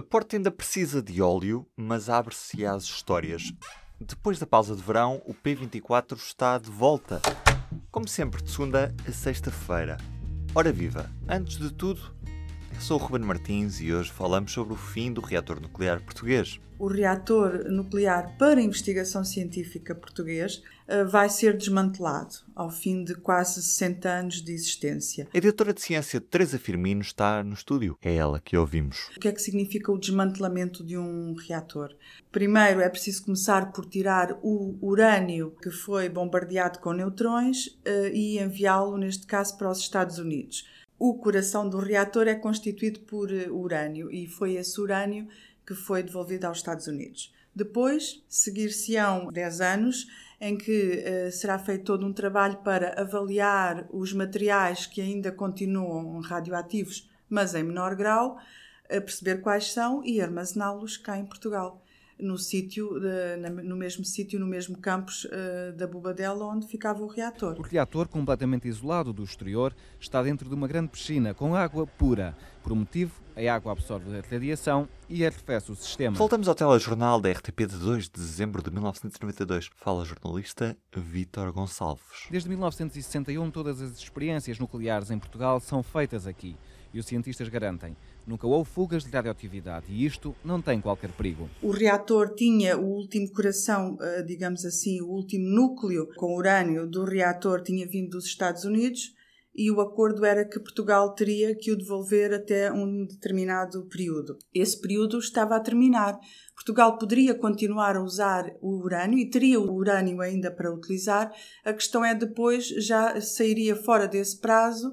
A porta ainda precisa de óleo, mas abre-se às histórias. Depois da pausa de verão, o P24 está de volta. Como sempre, de segunda a sexta-feira. Ora viva! Antes de tudo, sou o Ruben Martins e hoje falamos sobre o fim do reator nuclear português. O reator nuclear para investigação científica português eh, vai ser desmantelado ao fim de quase 60 anos de existência. A editora de ciência Teresa Firmino está no estúdio. É ela que ouvimos. O que é que significa o desmantelamento de um reator? Primeiro é preciso começar por tirar o urânio que foi bombardeado com neutrões eh, e enviá-lo, neste caso, para os Estados Unidos o coração do reator é constituído por eh, urânio e foi esse urânio que foi devolvido aos Estados Unidos. Depois, seguir-se-ão 10 anos em que uh, será feito todo um trabalho para avaliar os materiais que ainda continuam radioativos, mas em menor grau, perceber quais são e armazená-los cá em Portugal no sítio, no mesmo sítio, no mesmo campus uh, da Bobadela, onde ficava o reator. O reator, completamente isolado do exterior, está dentro de uma grande piscina com água pura. Por um motivo, a água absorve a radiação e arrefece o sistema. Voltamos ao telejornal da RTP de 2 de dezembro de 1992. Fala jornalista Vítor Gonçalves. Desde 1961, todas as experiências nucleares em Portugal são feitas aqui. E os cientistas garantem Nunca houve fugas de radioatividade e isto não tem qualquer perigo. O reator tinha o último coração, eh, digamos assim, o último núcleo com urânio do reator tinha vindo dos Estados Unidos e o acordo era que Portugal teria que o devolver até um determinado período. Esse período estava a terminar. Portugal poderia continuar a usar o urânio e teria o urânio ainda para utilizar. A questão é depois já sairia fora desse prazo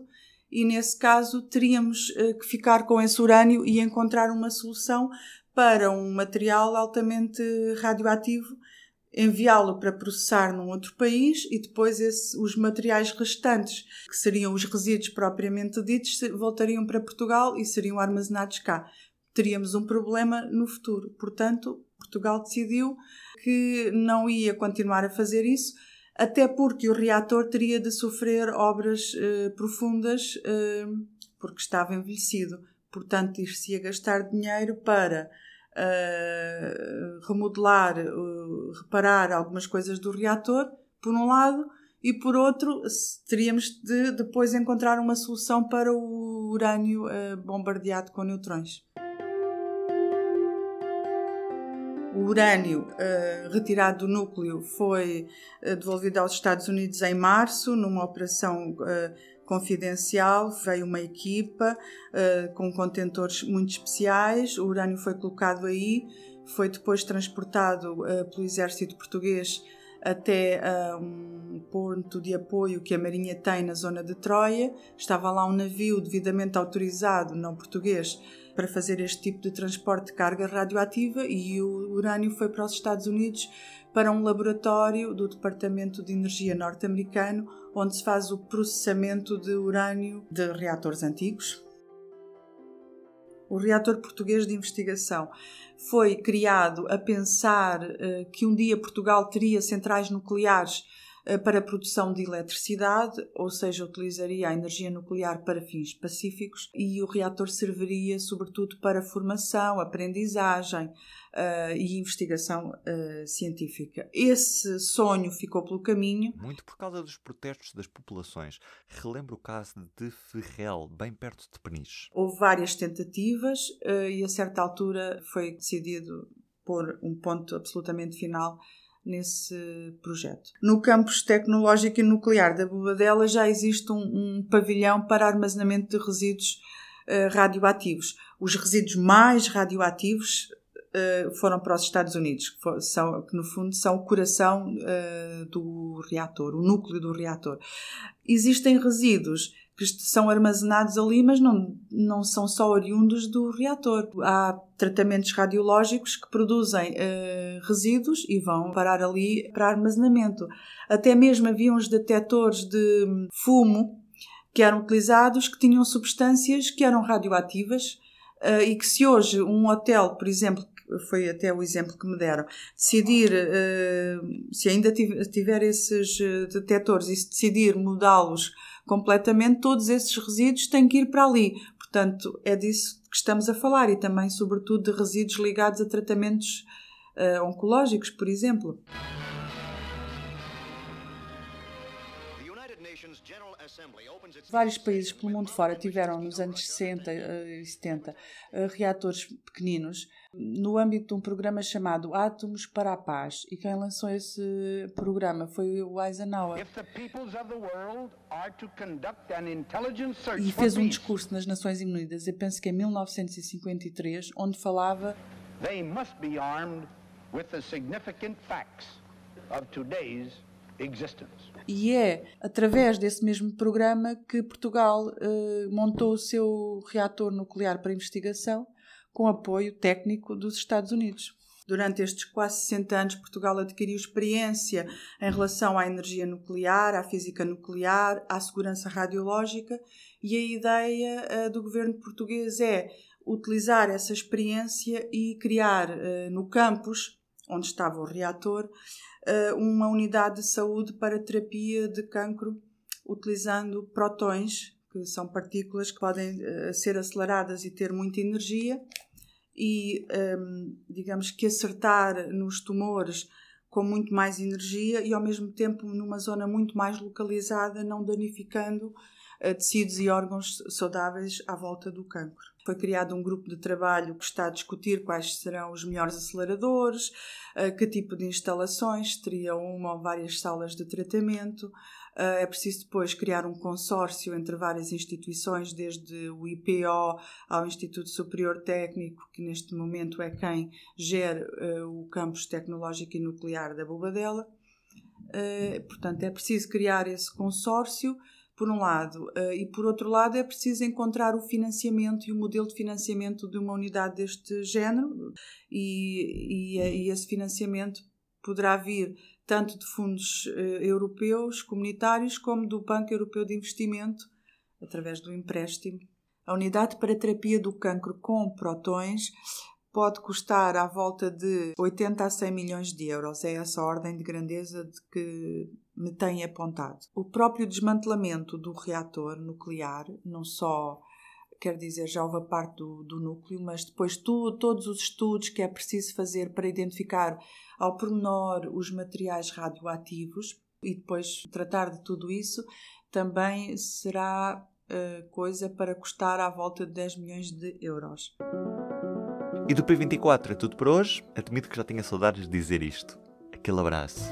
e nesse caso teríamos eh, que ficar com esse urânio e encontrar uma solução para um material altamente radioativo, enviá-lo para processar num outro país e depois esse, os materiais restantes, que seriam os resíduos propriamente ditos, voltariam para Portugal e seriam armazenados cá. Teríamos um problema no futuro. Portanto, Portugal decidiu que não ia continuar a fazer isso até porque o reator teria de sofrer obras uh, profundas uh, porque estava envelhecido. Portanto, ir-se a gastar dinheiro para uh, remodelar, reparar algumas coisas do reator, por um lado, e por outro, teríamos de depois encontrar uma solução para o urânio bombardeado com neutrões. O urânio uh, retirado do núcleo foi uh, devolvido aos Estados Unidos em março, numa operação uh, confidencial. Veio uma equipa com contentores muito especiais. O urânio foi colocado aí, foi depois transportado pelo exército português até um ponto de apoio que a Marinha tem na zona de Troia. Estava lá um navio devidamente autorizado, não português, para fazer este tipo de transporte de carga radioativa e o urânio foi para os Estados Unidos para um laboratório do Departamento de Energia norte-americano onde se faz o processamento de urânio de reatores antigos. O reator português de investigação foi criado a pensar uh, que um dia Portugal teria centrais nucleares eh, para a produção de eletricidade, ou seja, utilizaria a energia nuclear para fins pacíficos e o reator serviria sobretudo para formação, aprendizagem uh, e investigação uh, científica. Esse sonho ficou pelo caminho. Muito por causa dos protestos das populações. Relembro o caso de Ferrel, bem perto de Peniche. Houve várias tentativas uh, e a certa altura foi decidido pôr um ponto absolutamente final nesse projeto. No campus tecnológico e nuclear da Bobadela já existe um, um pavilhão para armazenamento de resíduos uh, radioativos. Os resíduos mais radioativos uh, foram para os Estados Unidos, que, são, que no fundo são o coração uh, do reator, o núcleo do reator. Existem resíduos que são armazenados ali, mas não, não são só oriundos do reator. Há tratamentos radiológicos que produzem uh, resíduos e vão parar ali para armazenamento. Até mesmo havia uns detectores de fumo que eram utilizados que tinham substâncias que eram radioativas uh, e que se hoje um hotel, por exemplo, foi até o exemplo que me deram, decidir, uh, se ainda tiver esses detectores e se decidir mudá-los completamente, todos esses resíduos têm que ir para ali. Portanto, é disso que estamos a falar e também, sobretudo, de resíduos ligados a tratamentos uh, oncológicos, por exemplo. Vários países pelo mundo fora tiveram nos anos 60 e 70 eh, reatores pequeninos no âmbito de um programa chamado Átomos para a Paz. E quem lançou esse programa foi o Eisenhower. E fez um discurso nas Nações Unidas, eu penso que em 1953, onde falava. They must be armed with the significant facts of today's existence. E é através desse mesmo programa que Portugal eh, montou o seu reator nuclear para investigação com apoio técnico dos Estados Unidos. Durante estes quase 60 anos, Portugal adquiriu experiência em relação à energia nuclear, à física nuclear, à segurança radiológica, e a ideia uh, do governo português é utilizar essa experiência e criar uh, no campus onde estava o reator uma unidade de saúde para terapia de cancro utilizando protões, que são partículas que podem uh, ser aceleradas e ter muita energia, e ehm, digamos que acertar nos tumores com muito mais energia e ao mesmo tempo numa zona muito mais localizada, não danificando tecidos e órgãos saudáveis à volta do cancro. Foi criado um grupo de trabalho que está a discutir quais serão os melhores aceleradores, eh, que tipo de instalações, teria uma ou várias salas de tratamento. Eh, é preciso depois criar um consórcio entre várias instituições, desde o IPO ao Instituto Superior Técnico, que neste momento é quem gera eh, o campus tecnológico e nuclear da Bobadela. Portanto, é preciso criar esse consórcio por um lado, uh, e por outro lado é preciso encontrar o financiamento e o modelo de financiamento de uma unidade deste género e, e, e esse financiamento poderá vir tanto de fundos uh, europeus, comunitários, como do Banco Europeu de Investimento, através do empréstimo. A unidade para terapia do cancro com protões pode custar à volta de 80 a 100 milhões de euros. É essa ordem de grandeza de que me tem apontado. O próprio desmantelamento do reator nuclear, não só quer dizer, já houve a parte do, do núcleo, mas depois tu, todos os estudos que é preciso fazer para identificar ao pormenor os materiais radioativos e depois tratar de tudo isso, também será uh, coisa para custar à volta de 10 milhões de euros. E do P24 é tudo por hoje. Admito que já tinha saudades de dizer isto. Aquele abraço.